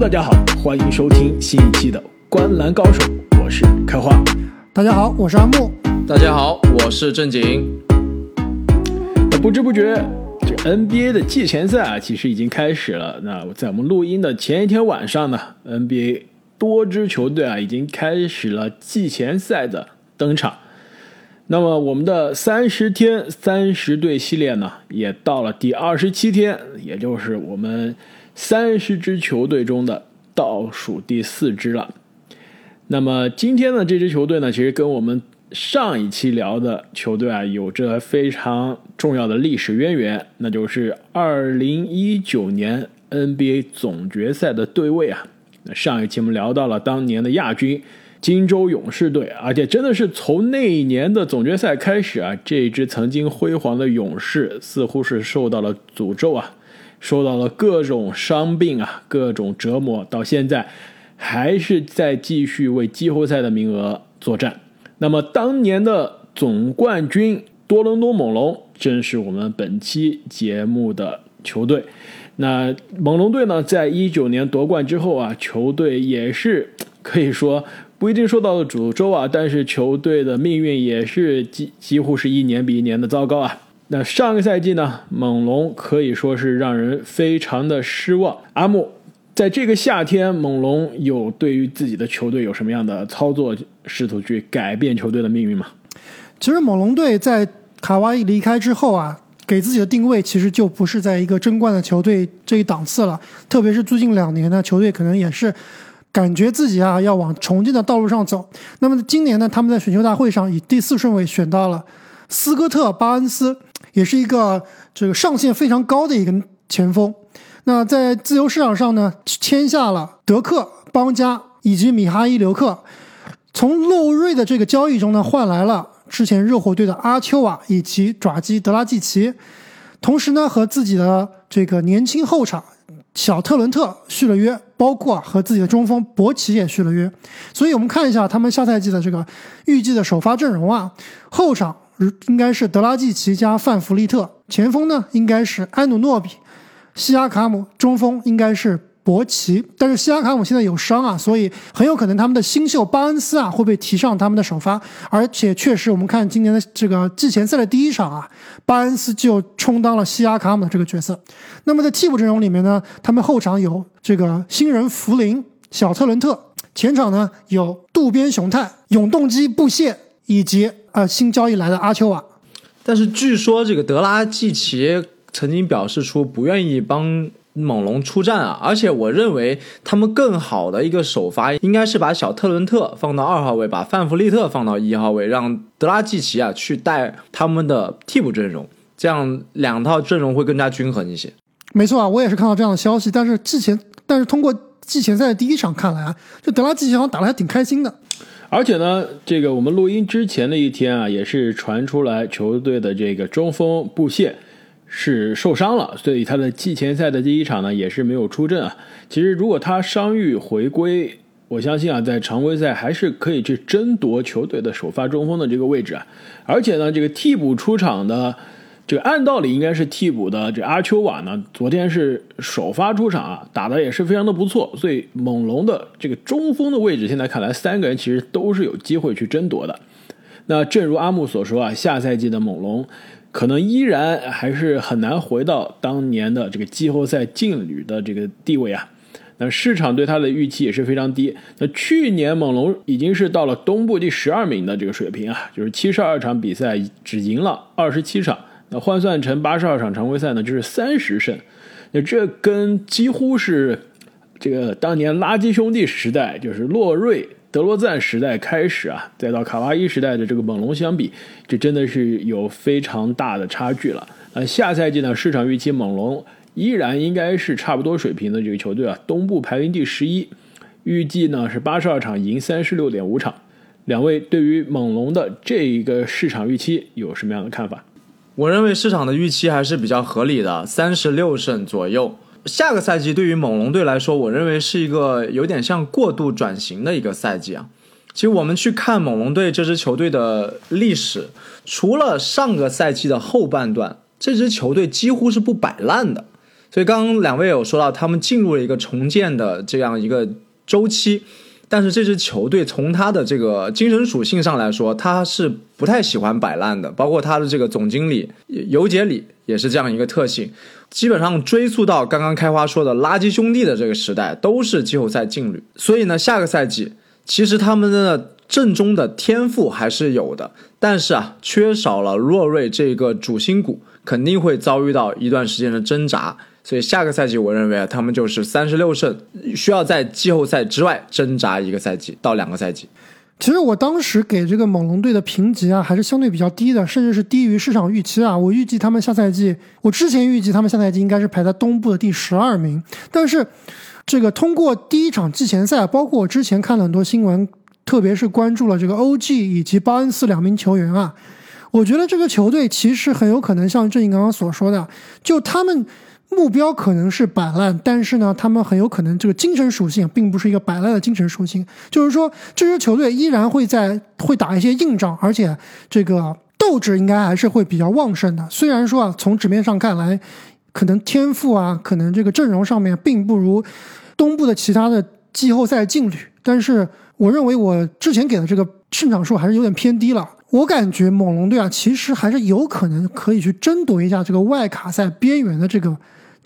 大家好，欢迎收听新一期的《观篮高手》，我是开花。大家好，我是阿木。大家好，我是正经。那不知不觉，这 NBA 的季前赛啊，其实已经开始了。那在我们录音的前一天晚上呢，NBA 多支球队啊，已经开始了季前赛的登场。那么我们的三十天三十队系列呢，也到了第二十七天，也就是我们三十支球队中的倒数第四支了。那么今天呢，这支球队呢，其实跟我们上一期聊的球队啊，有着非常重要的历史渊源，那就是二零一九年 NBA 总决赛的对位啊。那上一期我们聊到了当年的亚军。金州勇士队，而且真的是从那一年的总决赛开始啊，这支曾经辉煌的勇士似乎是受到了诅咒啊，受到了各种伤病啊，各种折磨，到现在还是在继续为季后赛的名额作战。那么当年的总冠军多伦多猛龙，正是我们本期节目的球队。那猛龙队呢，在一九年夺冠之后啊，球队也是可以说。不一定受到了诅咒啊，但是球队的命运也是几几乎是一年比一年的糟糕啊。那上个赛季呢，猛龙可以说是让人非常的失望。阿木，在这个夏天，猛龙有对于自己的球队有什么样的操作，试图去改变球队的命运吗？其实猛龙队在卡哇伊离开之后啊，给自己的定位其实就不是在一个争冠的球队这一档次了，特别是最近两年呢，球队可能也是。感觉自己啊要往重建的道路上走。那么今年呢，他们在选秀大会上以第四顺位选到了斯科特·巴恩斯，也是一个这个上限非常高的一个前锋。那在自由市场上呢，签下了德克·邦加以及米哈伊·刘克。从洛瑞的这个交易中呢，换来了之前热火队的阿丘瓦以及爪基德拉季奇，同时呢，和自己的这个年轻后场。小特伦特续了约，包括和自己的中锋博奇也续了约，所以我们看一下他们下赛季的这个预计的首发阵容啊，后场应该是德拉季奇加范弗利特，前锋呢应该是安努诺比、西亚卡姆，中锋应该是。博奇，但是西亚卡姆现在有伤啊，所以很有可能他们的新秀巴恩斯啊会被提上他们的首发，而且确实我们看今年的这个季前赛的第一场啊，巴恩斯就充当了西亚卡姆的这个角色。那么在替补阵容里面呢，他们后场有这个新人福林、小特伦特，前场呢有渡边雄太、永动机布谢以及呃新交易来的阿丘瓦。但是据说这个德拉季奇曾经表示出不愿意帮。猛龙出战啊！而且我认为他们更好的一个首发应该是把小特伦特放到二号位，把范弗利特放到一号位，让德拉季奇啊去带他们的替补阵容，这样两套阵容会更加均衡一些。没错啊，我也是看到这样的消息。但是季前，但是通过季前赛的第一场看来啊，这德拉季奇好像打的还挺开心的。而且呢，这个我们录音之前的一天啊，也是传出来球队的这个中锋布谢。是受伤了，所以他的季前赛的第一场呢也是没有出阵啊。其实如果他伤愈回归，我相信啊，在常规赛还是可以去争夺球队的首发中锋的这个位置啊。而且呢，这个替补出场的，这个按道理应该是替补的这阿丘瓦呢，昨天是首发出场啊，打的也是非常的不错。所以猛龙的这个中锋的位置，现在看来三个人其实都是有机会去争夺的。那正如阿木所说啊，下赛季的猛龙。可能依然还是很难回到当年的这个季后赛劲旅的这个地位啊。那市场对他的预期也是非常低。那去年猛龙已经是到了东部第十二名的这个水平啊，就是七十二场比赛只赢了二十七场，那换算成八十二场常规赛呢，就是三十胜。那这跟几乎是这个当年垃圾兄弟时代，就是洛瑞。德罗赞时代开始啊，再到卡哇伊时代的这个猛龙相比，这真的是有非常大的差距了。那下赛季呢，市场预期猛龙依然应该是差不多水平的这个球队啊，东部排名第十一，预计呢是八十二场赢三十六点五场。两位对于猛龙的这一个市场预期有什么样的看法？我认为市场的预期还是比较合理的，三十六胜左右。下个赛季对于猛龙队来说，我认为是一个有点像过度转型的一个赛季啊。其实我们去看猛龙队这支球队的历史，除了上个赛季的后半段，这支球队几乎是不摆烂的。所以刚刚两位有说到，他们进入了一个重建的这样一个周期。但是这支球队从他的这个精神属性上来说，他是不太喜欢摆烂的。包括他的这个总经理尤杰里也是这样一个特性。基本上追溯到刚刚开花说的垃圾兄弟的这个时代，都是季后赛劲旅。所以呢，下个赛季其实他们的正中的天赋还是有的，但是啊，缺少了洛瑞这个主心骨，肯定会遭遇到一段时间的挣扎。所以下个赛季，我认为啊，他们就是三十六胜，需要在季后赛之外挣扎一个赛季到两个赛季。其实我当时给这个猛龙队的评级啊，还是相对比较低的，甚至是低于市场预期啊。我预计他们下赛季，我之前预计他们下赛季应该是排在东部的第十二名。但是，这个通过第一场季前赛，包括我之前看了很多新闻，特别是关注了这个 OG 以及巴恩斯两名球员啊，我觉得这个球队其实很有可能像郑颖刚刚所说的，就他们。目标可能是摆烂，但是呢，他们很有可能这个精神属性并不是一个摆烂的精神属性。就是说，这支球队依然会在会打一些硬仗，而且这个斗志应该还是会比较旺盛的。虽然说啊，从纸面上看来，可能天赋啊，可能这个阵容上面并不如东部的其他的季后赛劲旅，但是我认为我之前给的这个胜场数还是有点偏低了。我感觉猛龙队啊，其实还是有可能可以去争夺一下这个外卡赛边缘的这个。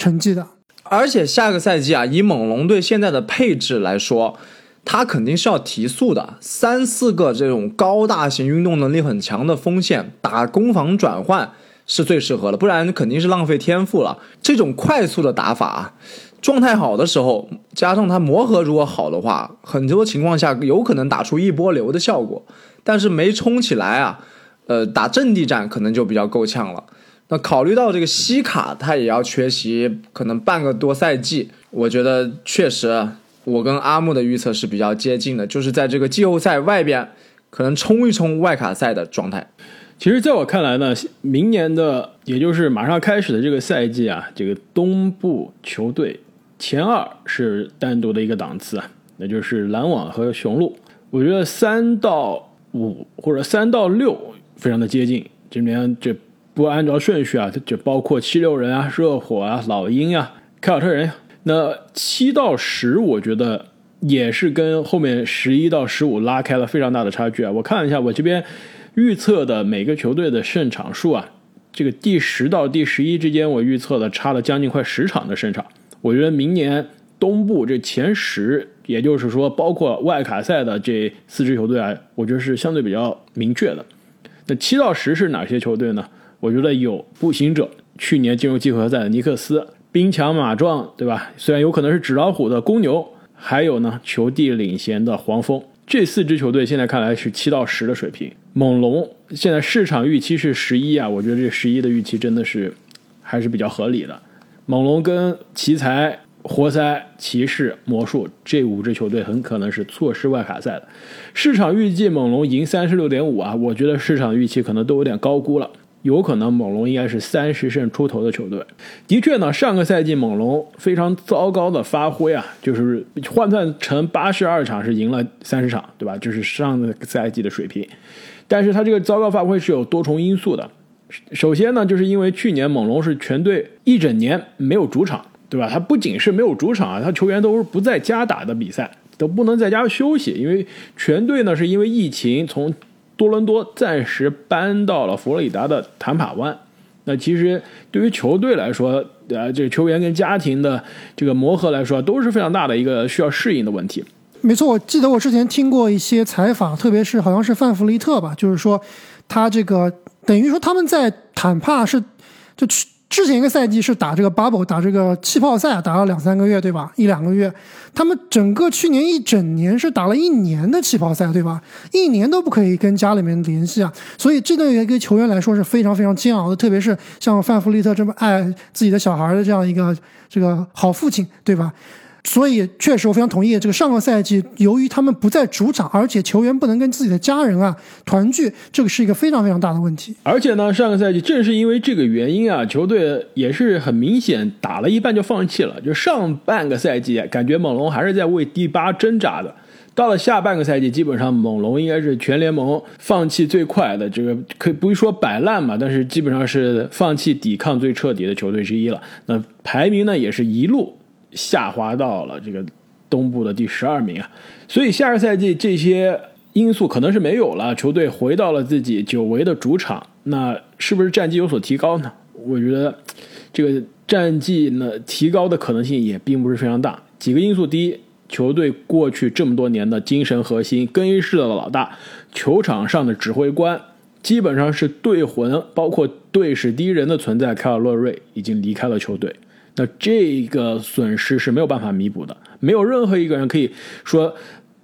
成绩的，而且下个赛季啊，以猛龙队现在的配置来说，他肯定是要提速的。三四个这种高大型、运动能力很强的锋线打攻防转换是最适合的，不然肯定是浪费天赋了。这种快速的打法，状态好的时候，加上他磨合如果好的话，很多情况下有可能打出一波流的效果。但是没冲起来啊，呃，打阵地战可能就比较够呛了。那考虑到这个西卡，他也要缺席可能半个多赛季，我觉得确实，我跟阿木的预测是比较接近的，就是在这个季后赛外边，可能冲一冲外卡赛的状态。其实，在我看来呢，明年的也就是马上开始的这个赛季啊，这个东部球队前二是单独的一个档次啊，那就是篮网和雄鹿。我觉得三到五或者三到六非常的接近，今年这。不按照顺序啊，就包括七六人啊、热火啊、老鹰啊、凯尔特人。那七到十，我觉得也是跟后面十一到十五拉开了非常大的差距啊。我看了一下，我这边预测的每个球队的胜场数啊，这个第十到第十一之间，我预测的差了将近快十场的胜场。我觉得明年东部这前十，也就是说包括外卡赛的这四支球队啊，我觉得是相对比较明确的。那七到十是哪些球队呢？我觉得有步行者，去年进入季后赛的尼克斯，兵强马壮，对吧？虽然有可能是纸老虎的公牛，还有呢，球帝领衔的黄蜂，这四支球队现在看来是七到十的水平。猛龙现在市场预期是十一啊，我觉得这十一的预期真的是还是比较合理的。猛龙跟奇才、活塞、骑士、魔术这五支球队很可能是错失外卡赛的。市场预计猛龙赢三十六点五啊，我觉得市场预期可能都有点高估了。有可能猛龙应该是三十胜出头的球队。的确呢，上个赛季猛龙非常糟糕的发挥啊，就是换算成八十二场是赢了三十场，对吧？就是上个赛季的水平。但是他这个糟糕发挥是有多重因素的。首先呢，就是因为去年猛龙是全队一整年没有主场，对吧？他不仅是没有主场啊，他球员都是不在家打的比赛，都不能在家休息，因为全队呢是因为疫情从。多伦多暂时搬到了佛罗里达的坦帕湾，那其实对于球队来说，呃，这个球员跟家庭的这个磨合来说，都是非常大的一个需要适应的问题。没错，我记得我之前听过一些采访，特别是好像是范弗利特吧，就是说他这个等于说他们在坦帕是就去。之前一个赛季是打这个 bubble，打这个气泡赛，打了两三个月，对吧？一两个月，他们整个去年一整年是打了一年的气泡赛，对吧？一年都不可以跟家里面联系啊，所以这对于一个球员来说是非常非常煎熬的，特别是像范弗利特这么爱自己的小孩的这样一个这个好父亲，对吧？所以，确实我非常同意这个上个赛季，由于他们不在主场，而且球员不能跟自己的家人啊团聚，这个是一个非常非常大的问题。而且呢，上个赛季正是因为这个原因啊，球队也是很明显打了一半就放弃了。就上半个赛季，感觉猛龙还是在为第八挣扎的，到了下半个赛季，基本上猛龙应该是全联盟放弃最快的，这个可以不是说摆烂嘛，但是基本上是放弃抵抗最彻底的球队之一了。那排名呢，也是一路下滑到了这个东部的第十二名啊。所以下个赛季这些因素可能是没有了，球队回到了自己久违的主场，那是不是战绩有所提高呢？我觉得这个战绩呢提高的可能性也并不是非常大。几个因素，第一。球队过去这么多年的精神核心、更衣室的老大、球场上的指挥官，基本上是队魂，包括队史第一人的存在，凯尔洛瑞已经离开了球队。那这个损失是没有办法弥补的，没有任何一个人可以说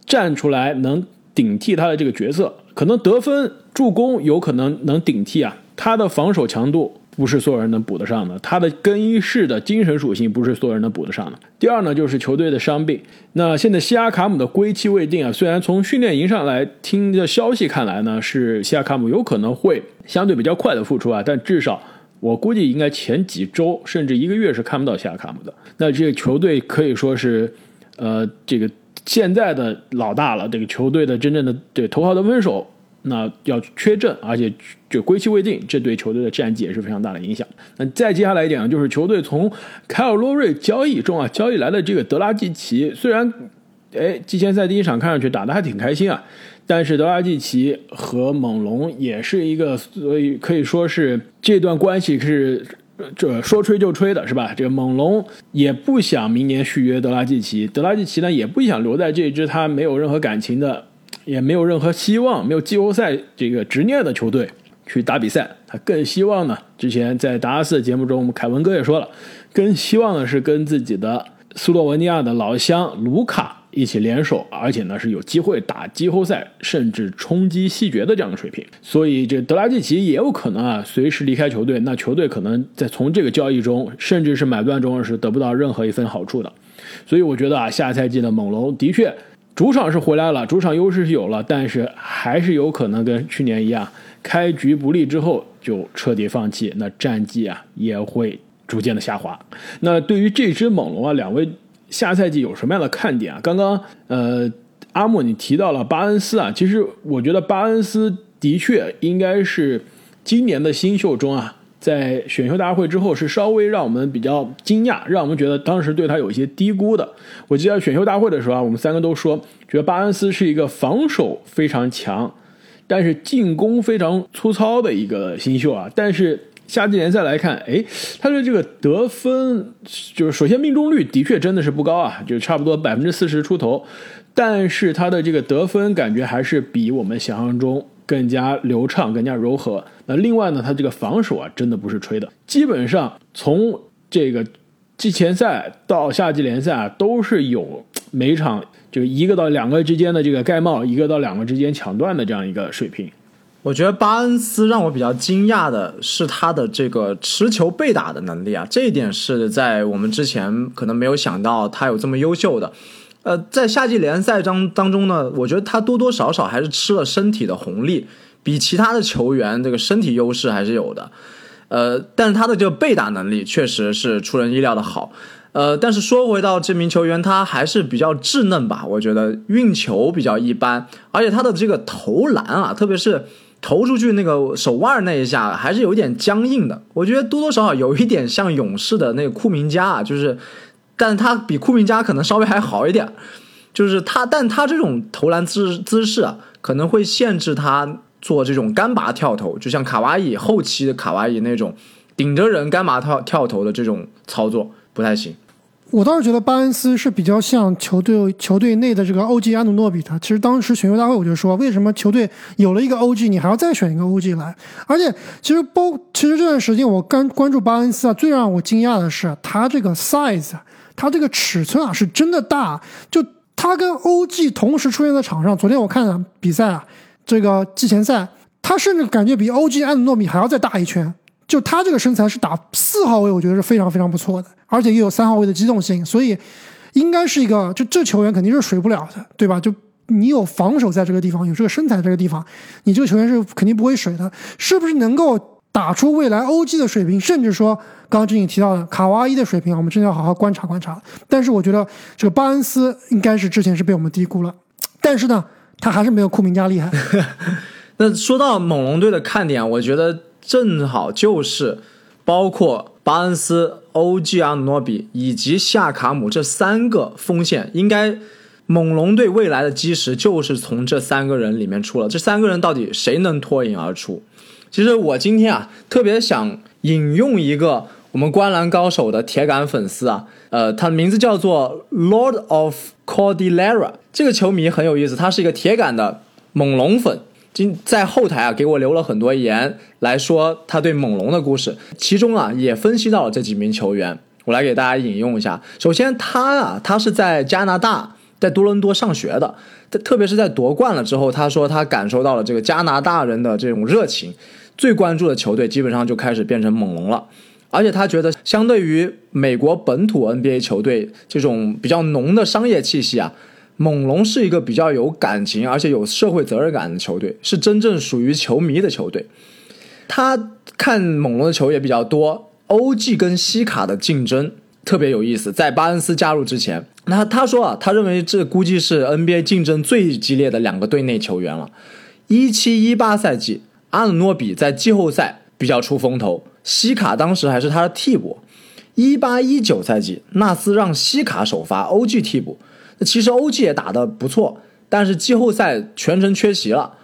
站出来能顶替他的这个角色。可能得分、助攻有可能能顶替啊，他的防守强度。不是所有人能补得上的，他的更衣室的精神属性不是所有人能补得上的。第二呢，就是球队的伤病。那现在西亚卡姆的归期未定啊，虽然从训练营上来听的消息看来呢，是西亚卡姆有可能会相对比较快的复出啊，但至少我估计应该前几周甚至一个月是看不到西亚卡姆的。那这个球队可以说是，呃，这个现在的老大了，这个球队的真正的对头号的分手。那要缺阵，而且就归期未定，这对球队的战绩也是非常大的影响。那再接下来一点，就是球队从凯尔洛瑞交易中啊交易来的这个德拉季奇，虽然哎季前赛第一场看上去打得还挺开心啊，但是德拉季奇和猛龙也是一个，所以可以说是这段关系是这说吹就吹的是吧？这个猛龙也不想明年续约德拉季奇，德拉季奇呢也不想留在这支他没有任何感情的。也没有任何希望，没有季后赛这个执念的球队去打比赛，他更希望呢。之前在达拉斯的节目中，我们凯文哥也说了，更希望的是跟自己的斯洛文尼亚的老乡卢卡一起联手，而且呢是有机会打季后赛，甚至冲击西决的这样的水平。所以这德拉季奇也有可能啊随时离开球队，那球队可能在从这个交易中，甚至是买断中是得不到任何一分好处的。所以我觉得啊，下赛季的猛龙的确。主场是回来了，主场优势是有了，但是还是有可能跟去年一样，开局不利之后就彻底放弃，那战绩啊也会逐渐的下滑。那对于这支猛龙啊，两位下赛季有什么样的看点啊？刚刚呃，阿莫你提到了巴恩斯啊，其实我觉得巴恩斯的确应该是今年的新秀中啊。在选秀大会之后，是稍微让我们比较惊讶，让我们觉得当时对他有一些低估的。我记得选秀大会的时候啊，我们三个都说，觉得巴恩斯是一个防守非常强，但是进攻非常粗糙的一个新秀啊。但是夏季联赛来看，哎，他的这个得分，就是首先命中率的确真的是不高啊，就差不多百分之四十出头，但是他的这个得分感觉还是比我们想象中。更加流畅，更加柔和。那另外呢，他这个防守啊，真的不是吹的。基本上从这个季前赛到夏季联赛啊，都是有每场就一个到两个之间的这个盖帽，一个到两个之间抢断的这样一个水平。我觉得巴恩斯让我比较惊讶的是他的这个持球被打的能力啊，这一点是在我们之前可能没有想到他有这么优秀的。呃，在夏季联赛当当中呢，我觉得他多多少少还是吃了身体的红利，比其他的球员这个身体优势还是有的。呃，但是他的这个被打能力确实是出人意料的好。呃，但是说回到这名球员，他还是比较稚嫩吧，我觉得运球比较一般，而且他的这个投篮啊，特别是投出去那个手腕那一下，还是有点僵硬的。我觉得多多少少有一点像勇士的那个库明加啊，就是。但他比库明加可能稍微还好一点，就是他，但他这种投篮姿姿势啊，可能会限制他做这种干拔跳投，就像卡哇伊后期的卡哇伊那种顶着人干拔跳跳投的这种操作不太行。我倒是觉得巴恩斯是比较像球队球队内的这个 OG 安努诺比的。其实当时选秀大会我就说，为什么球队有了一个 OG，你还要再选一个 OG 来？而且其实包其实这段时间我刚关注巴恩斯啊，最让我惊讶的是他这个 size。他这个尺寸啊，是真的大。就他跟 OG 同时出现在场上，昨天我看比赛啊，这个季前赛，他甚至感觉比 OG 安诺米还要再大一圈。就他这个身材是打四号位，我觉得是非常非常不错的，而且又有三号位的机动性，所以应该是一个，就这球员肯定是水不了的，对吧？就你有防守在这个地方，有这个身材这个地方，你这个球员是肯定不会水的，是不是能够？打出未来 OG 的水平，甚至说刚刚志颖提到的卡哇伊的水平，我们真的要好好观察观察。但是我觉得这个巴恩斯应该是之前是被我们低估了。但是呢，他还是没有库明加厉害。那说到猛龙队的看点，我觉得正好就是包括巴恩斯、欧吉阿努诺比以及夏卡姆这三个锋线，应该猛龙队未来的基石就是从这三个人里面出了。这三个人到底谁能脱颖而出？其实我今天啊，特别想引用一个我们观澜高手的铁杆粉丝啊，呃，他的名字叫做 Lord of Cordillera。这个球迷很有意思，他是一个铁杆的猛龙粉。今在后台啊，给我留了很多言来说他对猛龙的故事，其中啊也分析到了这几名球员，我来给大家引用一下。首先，他啊，他是在加拿大，在多伦多上学的，特别是在夺冠了之后，他说他感受到了这个加拿大人的这种热情，最关注的球队基本上就开始变成猛龙了。而且他觉得，相对于美国本土 NBA 球队这种比较浓的商业气息啊。猛龙是一个比较有感情，而且有社会责任感的球队，是真正属于球迷的球队。他看猛龙的球也比较多。OG 跟西卡的竞争特别有意思，在巴恩斯加入之前，那他说啊，他认为这估计是 NBA 竞争最激烈的两个队内球员了。一七一八赛季，阿努诺比在季后赛比较出风头，西卡当时还是他的替补。一八一九赛季，纳斯让西卡首发，OG 替补。其实欧 g 也打得不错，但是季后赛全程缺席了，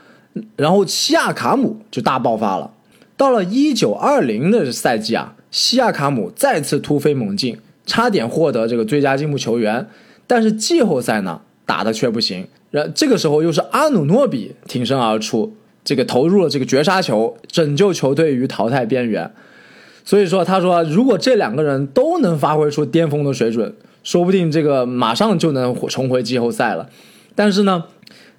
然后西亚卡姆就大爆发了。到了一九二零的赛季啊，西亚卡姆再次突飞猛进，差点获得这个最佳进步球员。但是季后赛呢，打的却不行。然这个时候又是阿努诺比挺身而出，这个投入了这个绝杀球，拯救球队于淘汰边缘。所以说，他说如果这两个人都能发挥出巅峰的水准。说不定这个马上就能重回季后赛了，但是呢，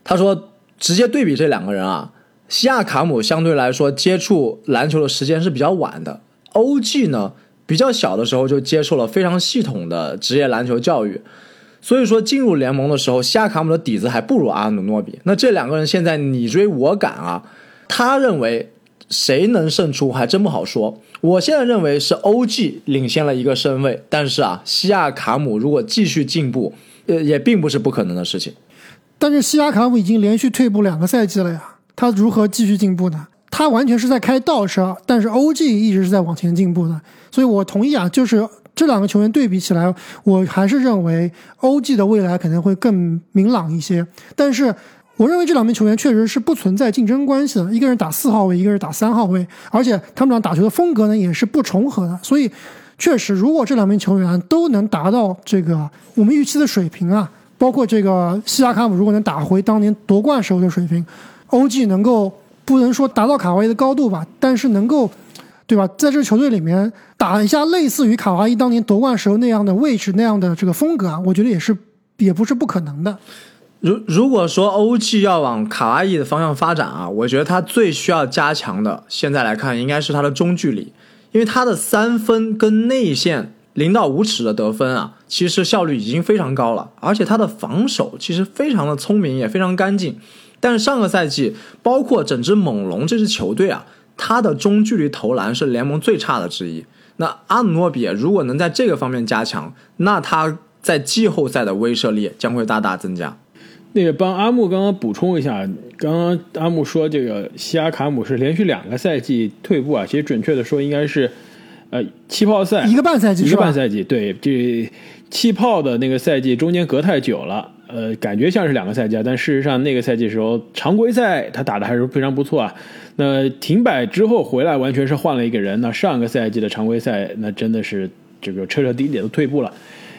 他说直接对比这两个人啊，西亚卡姆相对来说接触篮球的时间是比较晚的，OG 呢比较小的时候就接受了非常系统的职业篮球教育，所以说进入联盟的时候，西亚卡姆的底子还不如阿努诺比。那这两个人现在你追我赶啊，他认为。谁能胜出还真不好说。我现在认为是 OG 领先了一个身位，但是啊，西亚卡姆如果继续进步，呃，也并不是不可能的事情。但是西亚卡姆已经连续退步两个赛季了呀，他如何继续进步呢？他完全是在开倒车，但是 OG 一直是在往前进步的。所以我同意啊，就是这两个球员对比起来，我还是认为 OG 的未来可能会更明朗一些。但是。我认为这两名球员确实是不存在竞争关系的，一个人打四号位，一个人打三号位，而且他们俩打球的风格呢也是不重合的。所以，确实，如果这两名球员都能达到这个我们预期的水平啊，包括这个西亚卡姆如果能打回当年夺冠时候的水平，OG 能够不能说达到卡哇伊的高度吧，但是能够，对吧，在这个球队里面打一下类似于卡哇伊当年夺冠时候那样的位置那样的这个风格啊，我觉得也是也不是不可能的。如如果说 OG 要往卡哇伊的方向发展啊，我觉得他最需要加强的，现在来看应该是他的中距离，因为他的三分跟内线零到五尺的得分啊，其实效率已经非常高了，而且他的防守其实非常的聪明，也非常干净。但是上个赛季，包括整支猛龙这支球队啊，他的中距离投篮是联盟最差的之一。那阿努诺比如果能在这个方面加强，那他在季后赛的威慑力将会大大增加。那个帮阿木刚刚补充一下，刚刚阿木说这个西亚卡姆是连续两个赛季退步啊，其实准确的说应该是，呃，气泡赛一个半赛季，一个半赛季，对，这气泡的那个赛季中间隔太久了，呃，感觉像是两个赛季，但事实上那个赛季时候常规赛他打的还是非常不错啊，那停摆之后回来完全是换了一个人，那上个赛季的常规赛那真的是这个彻彻底底的退步了。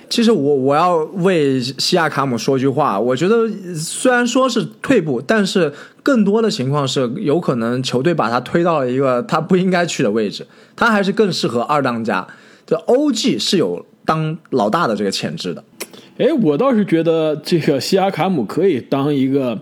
其实我我要为西亚卡姆说句话，我觉得虽然说是退步，但是更多的情况是有可能球队把他推到了一个他不应该去的位置，他还是更适合二当家。这 OG 是有当老大的这个潜质的。哎，我倒是觉得这个西亚卡姆可以当一个。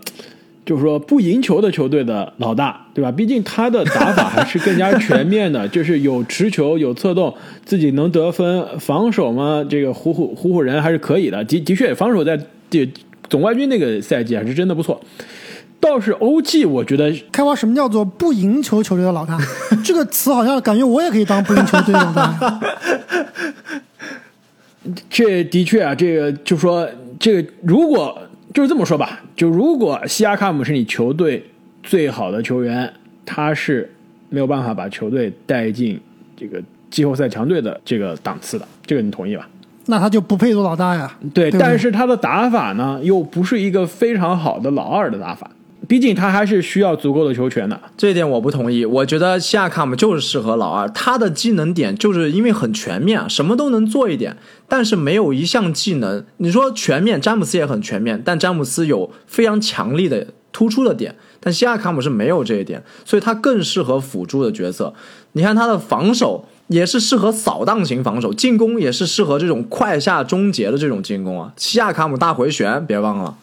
就是说不赢球的球队的老大，对吧？毕竟他的打法还是更加全面的，就是有持球、有策动，自己能得分，防守嘛，这个虎虎虎虎人还是可以的。的的确，防守在这总冠军那个赛季还是真的不错。倒是欧记我觉得开发什么叫做不赢球球队的老大？这个词好像感觉我也可以当不赢球队的老大。这的确啊，这个就说这个如果。就是这么说吧，就如果西亚卡姆是你球队最好的球员，他是没有办法把球队带进这个季后赛强队的这个档次的，这个你同意吧？那他就不配做老大呀。对，对对但是他的打法呢，又不是一个非常好的老二的打法，毕竟他还是需要足够的球权的。这一点我不同意，我觉得西亚卡姆就是适合老二，他的技能点就是因为很全面，什么都能做一点，但是没有一项技能。你说全面，詹姆斯也很全面，但詹姆斯有非常强力的突出的点，但西亚卡姆是没有这一点，所以他更适合辅助的角色。你看他的防守也是适合扫荡型防守，进攻也是适合这种快下终结的这种进攻啊。西亚卡姆大回旋，别忘了。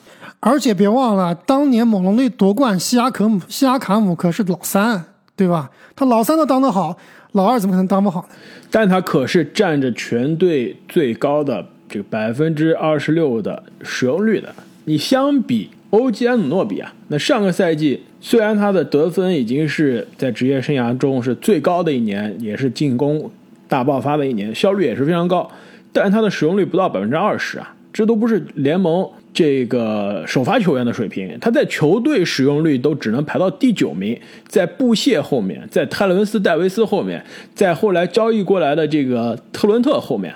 而且别忘了，当年猛龙队夺冠，西亚可姆西亚卡姆可是老三，对吧？他老三都当得好，老二怎么可能当不好呢？但他可是占着全队最高的这个百分之二十六的使用率的。你相比欧吉安努诺比啊，那上个赛季虽然他的得分已经是在职业生涯中是最高的一年，也是进攻大爆发的一年，效率也是非常高，但他的使用率不到百分之二十啊，这都不是联盟这个首发球员的水平。他在球队使用率都只能排到第九名，在布谢后面，在泰伦斯戴维斯后面，在后来交易过来的这个特伦特后面。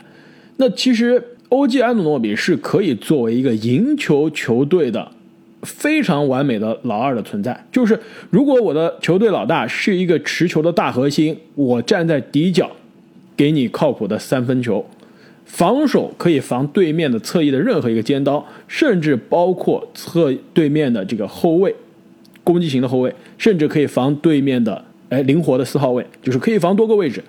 那其实欧记安努诺比是可以作为一个赢球球队的非常完美的老二的存在。就是如果我的球队老大是一个持球的大核心，我站在底角，给你靠谱的三分球，防守可以防对面的侧翼的任何一个尖刀，甚至包括侧对面的这个后卫，攻击型的后卫，甚至可以防对面的哎灵活的四号位，就是可以防多个位置，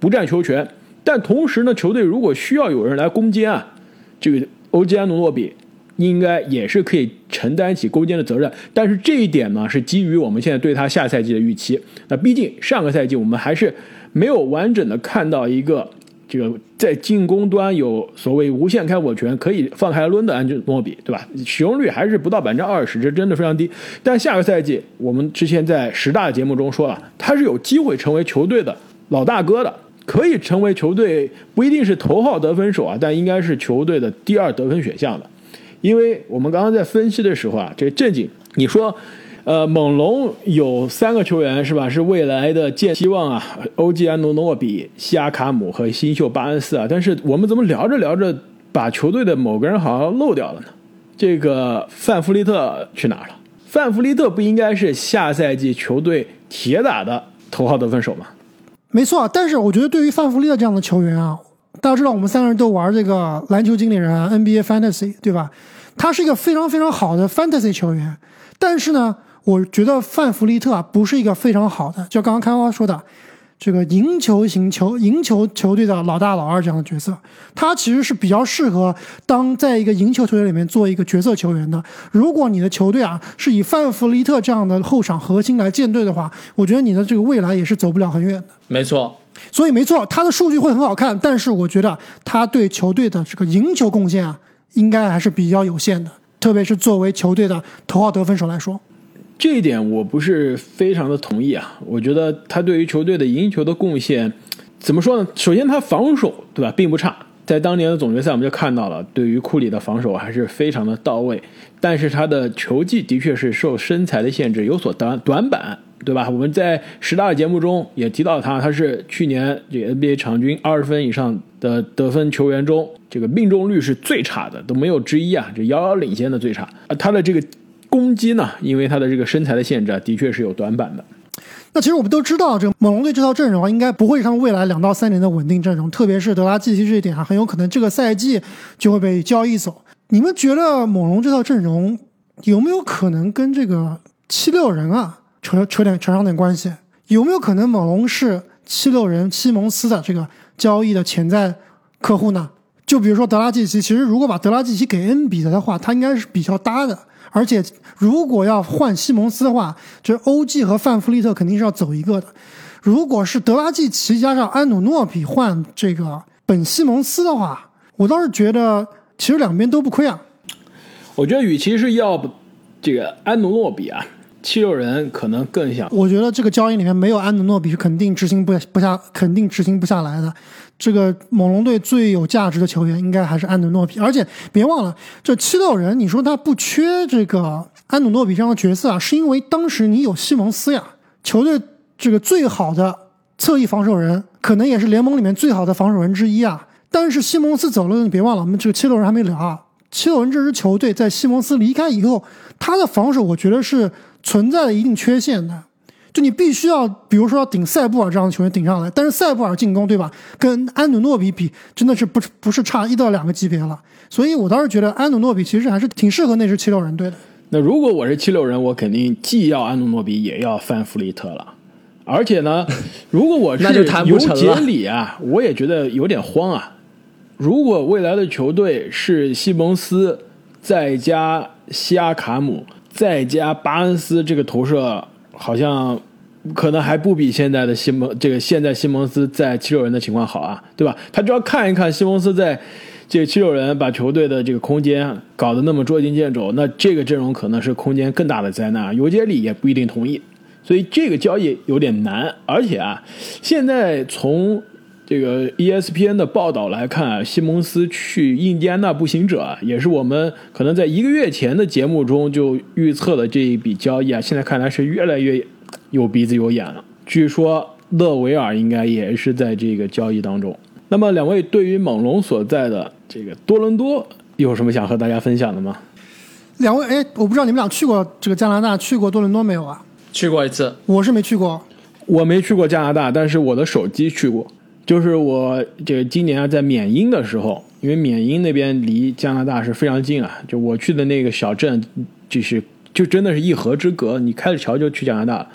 不占球权。但同时呢，球队如果需要有人来攻坚啊，这个欧吉安努诺比应该也是可以承担起攻坚的责任。但是这一点呢，是基于我们现在对他下赛季的预期。那毕竟上个赛季我们还是没有完整的看到一个这个在进攻端有所谓无限开火权可以放开抡的安吉诺比，对吧？使用率还是不到百分之二十，这真的非常低。但下个赛季我们之前在十大节目中说了，他是有机会成为球队的老大哥的。可以成为球队不一定是头号得分手啊，但应该是球队的第二得分选项的，因为我们刚刚在分析的时候啊，这个正经你说，呃，猛龙有三个球员是吧？是未来的建希望啊，欧吉安努诺比、西亚卡姆和新秀巴恩斯啊，但是我们怎么聊着聊着把球队的某个人好像漏掉了呢？这个范弗利特去哪儿了？范弗利特不应该是下赛季球队铁打的头号得分手吗？没错，但是我觉得对于范弗利特这样的球员啊，大家知道我们三个人都玩这个篮球经理人啊 NBA Fantasy，对吧？他是一个非常非常好的 Fantasy 球员，但是呢，我觉得范弗利特啊不是一个非常好的，就刚刚开花说的这个赢球型球赢球球队的老大老二这样的角色，他其实是比较适合当在一个赢球球队里面做一个角色球员的。如果你的球队啊是以范弗利特这样的后场核心来建队的话，我觉得你的这个未来也是走不了很远的。没错，所以没错，他的数据会很好看，但是我觉得他对球队的这个赢球贡献啊，应该还是比较有限的，特别是作为球队的头号得分手来说。这一点我不是非常的同意啊，我觉得他对于球队的赢球的贡献，怎么说呢？首先他防守对吧，并不差，在当年的总决赛我们就看到了，对于库里的防守还是非常的到位。但是他的球技的确是受身材的限制有所短短板，对吧？我们在十大节目中也提到他，他是去年这个 NBA 场均二十分以上的得分球员中，这个命中率是最差的，都没有之一啊，这遥遥领先的最差。啊，他的这个攻击呢，因为他的这个身材的限制啊，的确是有短板的。那其实我们都知道，这个猛龙队这套阵容啊，应该不会是未来两到三年的稳定阵容，特别是德拉季奇这一点啊，很有可能这个赛季就会被交易走。你们觉得猛龙这套阵容有没有可能跟这个七六人啊扯扯点扯上点关系？有没有可能猛龙是七六人西蒙斯的这个交易的潜在客户呢？就比如说德拉季奇，其实如果把德拉季奇给恩比德的话，他应该是比较搭的。而且如果要换西蒙斯的话，这欧记和范弗利特肯定是要走一个的。如果是德拉季奇加上安努诺比换这个本西蒙斯的话，我倒是觉得其实两边都不亏啊。我觉得与其是要这个安努诺比啊，七六人可能更想我觉得这个交易里面没有安努诺比是肯定执行不不下，肯定执行不下来的。这个猛龙队最有价值的球员应该还是安德诺比，而且别忘了，这七六人你说他不缺这个安德诺比这样的角色啊，是因为当时你有西蒙斯呀，球队这个最好的侧翼防守人，可能也是联盟里面最好的防守人之一啊。但是西蒙斯走了，你别忘了，我们这个七六人还没聊啊。七六人这支球队在西蒙斯离开以后，他的防守我觉得是存在了一定缺陷的。就你必须要，比如说要顶塞布尔这样的球员顶上来，但是塞布尔进攻对吧，跟安努诺比比，真的是不不是差一到两个级别了。所以我倒是觉得安努诺比其实还是挺适合那支七六人队的。那如果我是七六人，我肯定既要安努诺比，也要范弗利特了。而且呢，如果我是那就谈不尤杰里啊，我也觉得有点慌啊。如果未来的球队是西蒙斯再加西亚卡姆再加巴恩斯这个投射，好像可能还不比现在的西蒙这个现在西蒙斯在七六人的情况好啊，对吧？他只要看一看西蒙斯在这个七六人把球队的这个空间搞得那么捉襟见肘，那这个阵容可能是空间更大的灾难。尤杰里也不一定同意，所以这个交易有点难。而且啊，现在从这个 ESPN 的报道来看啊，西蒙斯去印第安纳步行者啊，也是我们可能在一个月前的节目中就预测了这一笔交易啊，现在看来是越来越有鼻子有眼了。据说勒维尔应该也是在这个交易当中。那么，两位对于猛龙所在的这个多伦多有什么想和大家分享的吗？两位，哎，我不知道你们俩去过这个加拿大，去过多伦多没有啊？去过一次，我是没去过。我没去过加拿大，但是我的手机去过。就是我这个今年啊，在缅因的时候，因为缅因那边离加拿大是非常近啊，就我去的那个小镇，就是就真的是一河之隔，你开着桥就去加拿大了。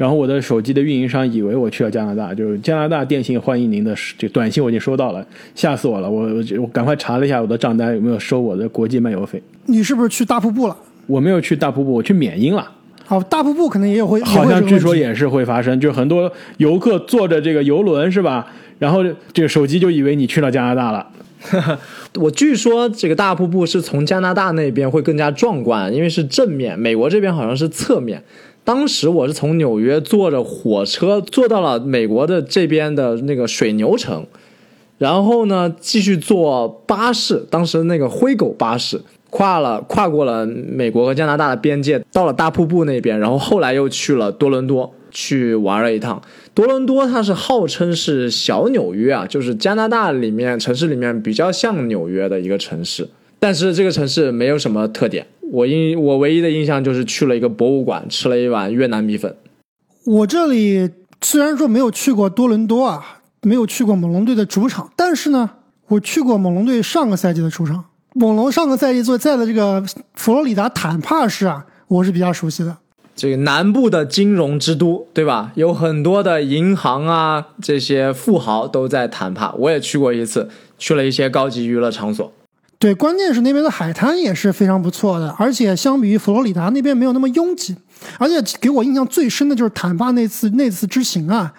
然后我的手机的运营商以为我去了加拿大，就是加拿大电信欢迎您的这短信我已经收到了，吓死我了！我我我赶快查了一下我的账单有没有收我的国际漫游费。你是不是去大瀑布了？我没有去大瀑布，我去缅因了。好，大瀑布可能也有会，好像据说也也是会发生，就很多游客坐着这个游轮是吧？然后这个手机就以为你去了加拿大了。我据说这个大瀑布是从加拿大那边会更加壮观，因为是正面，美国这边好像是侧面。当时我是从纽约坐着火车坐到了美国的这边的那个水牛城，然后呢继续坐巴士，当时那个灰狗巴士跨了跨过了美国和加拿大的边界，到了大瀑布那边，然后后来又去了多伦多去玩了一趟。多伦多它是号称是小纽约啊，就是加拿大里面城市里面比较像纽约的一个城市，但是这个城市没有什么特点。我印我唯一的印象就是去了一个博物馆，吃了一碗越南米粉。我这里虽然说没有去过多伦多啊，没有去过猛龙队的主场，但是呢，我去过猛龙队上个赛季的主场。猛龙上个赛季所在的这个佛罗里达坦帕市啊，我是比较熟悉的。这个南部的金融之都，对吧？有很多的银行啊，这些富豪都在坦帕。我也去过一次，去了一些高级娱乐场所。对，关键是那边的海滩也是非常不错的，而且相比于佛罗里达那边没有那么拥挤，而且给我印象最深的就是坦帕那次那次之行啊，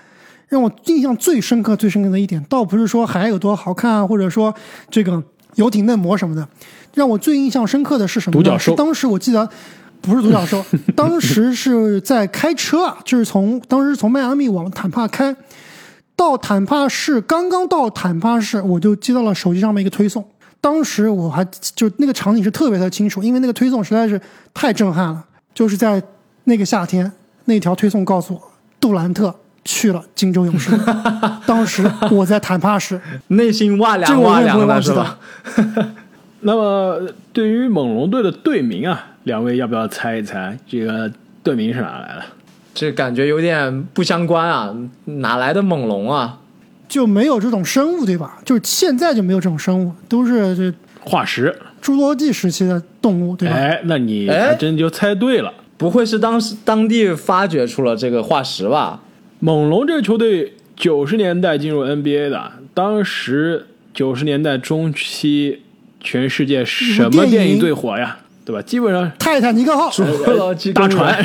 让我印象最深刻最深刻的一点，倒不是说海有多好看啊，或者说这个游艇嫩模什么的，让我最印象深刻的是什么呢？独角兽是当时我记得不是独角兽，当时是在开车啊，就是从当时从迈阿密往坦帕开，到坦帕市，刚刚到坦帕市，我就接到了手机上面一个推送。当时我还就那个场景是特别的清楚，因为那个推送实在是太震撼了。就是在那个夏天，那条推送告诉我，杜兰特去了金州勇士。当时我在坦帕市，内心哇凉哇凉的是吧？那么对于猛龙队的队名啊，两位要不要猜一猜这个队名是哪来的？这感觉有点不相关啊，哪来的猛龙啊？就没有这种生物，对吧？就是现在就没有这种生物，都是这化石。侏罗纪时期的动物，对吧？哎，那你哎还真就猜对了。不会是当时当地发掘出了这个化石吧？猛龙这个球队九十年代进入 NBA 的，当时九十年代中期，全世界什么电影最火呀？对吧？基本上泰坦尼克号，侏罗纪大船，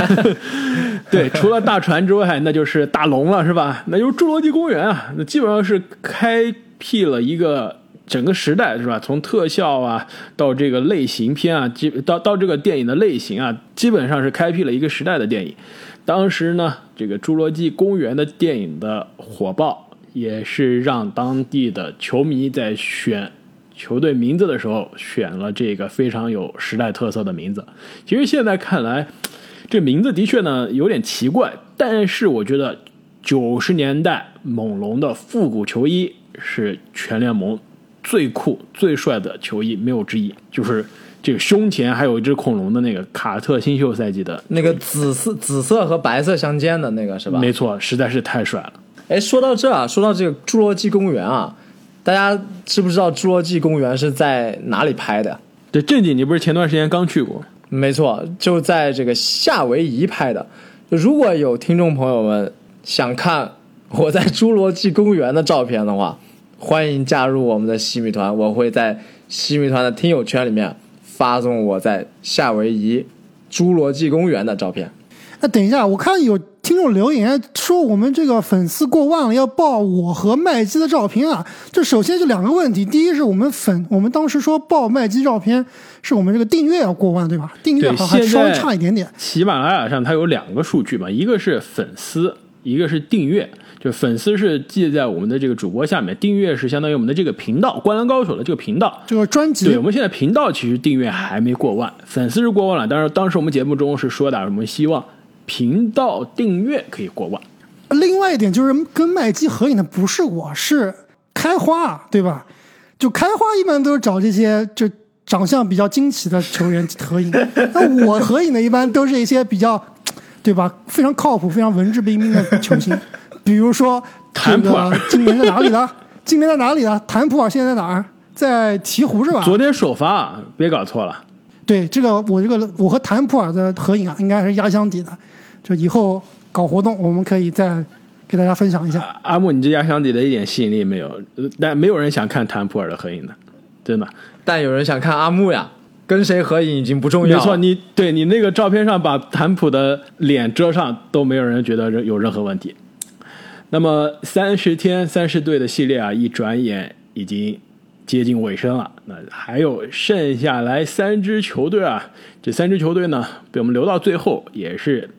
对，除了大船之外，那就是大龙了，是吧？那就是侏罗纪公园啊，那基本上是开辟了一个整个时代是吧？从特效啊到这个类型片啊，基到到这个电影的类型啊，基本上是开辟了一个时代的电影。当时呢，这个《侏罗纪公园》的电影的火爆，也是让当地的球迷在选球队名字的时候选了这个非常有时代特色的名字。其实现在看来，这名字的确呢有点奇怪，但是我觉得九十年代猛龙的复古球衣是全联盟最酷、最帅的球衣，没有之一。就是这个胸前还有一只恐龙的那个卡特新秀赛季的，那个紫色、紫色和白色相间的那个是吧？没错，实在是太帅了。哎，说到这啊，说到这个侏罗纪公园啊，大家知不知道侏罗纪公园是在哪里拍的？对，正经，你不是前段时间刚去过？没错，就在这个夏威夷拍的。如果有听众朋友们想看我在侏罗纪公园的照片的话，欢迎加入我们的西米团，我会在西米团的听友圈里面发送我在夏威夷侏罗纪公园的照片。那，等一下，我看有听众留言说我们这个粉丝过万了，要报我和麦基的照片啊。这首先就两个问题，第一是我们粉，我们当时说报麦基照片，是我们这个订阅要过万，对吧？订阅好像还稍微差一点点。喜马拉雅上它有两个数据嘛，一个是粉丝，一个是订阅。就粉丝是记在我们的这个主播下面，订阅是相当于我们的这个频道《灌篮高手》的这个频道。这个专辑对，我们现在频道其实订阅还没过万，粉丝是过万了。但是当时我们节目中是说的，我们希望频道订阅可以过万。另外一点就是跟麦基合影的不是我，是开花，对吧？就开花一般都是找这些就长相比较惊奇的球员合影，那我合影的一般都是一些比较，对吧？非常靠谱、非常文质彬彬的球星，比如说这谭普尔个今年在哪里的？今年在哪里的？谭普尔现在在哪儿？在鹈鹕是吧？昨天首发啊，别搞错了。对，这个我这个我和谭普尔的合影啊，应该是压箱底的。就以后搞活动，我们可以再给大家分享一下。阿木，你这压箱底的一点吸引力没有，呃但没有人想看谭普尔的合影的，真的。但有人想看阿木呀，跟谁合影已经不重要。没错，你对你那个照片上把谭普的脸遮上，都没有人觉得有任何问题。那么三十天三十队的系列啊，一转眼已经接近尾声了。那还有剩下来三支球队啊，这三支球队呢，被我们留到最后，也是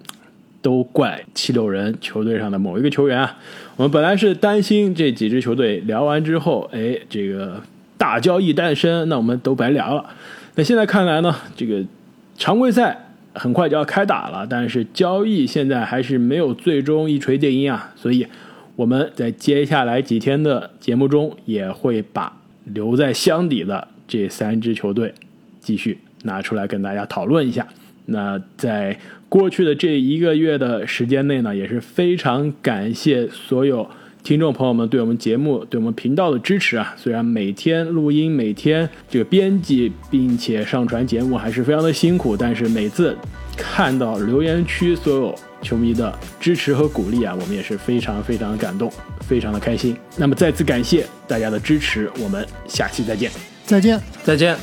都怪七六人球队上的某一个球员啊。我们本来是担心这几支球队聊完之后，哎，这个大交易诞生，那我们都白聊了。那现在看来呢，这个常规赛很快就要开打了，但是交易现在还是没有最终一锤定音啊，所以我们在接下来几天的节目中也会把留在箱底的这三支球队继续拿出来跟大家讨论一下。那在过去的这一个月的时间内呢，也是非常感谢所有听众朋友们对我们节目、对我们频道的支持啊！虽然每天录音、每天这个编辑，并且上传节目还是非常的辛苦，但是每次看到留言区所有球迷的支持和鼓励啊，我们也是非常非常的感动，非常的开心。那么再次感谢大家的支持，我们下期再见。再见。再见。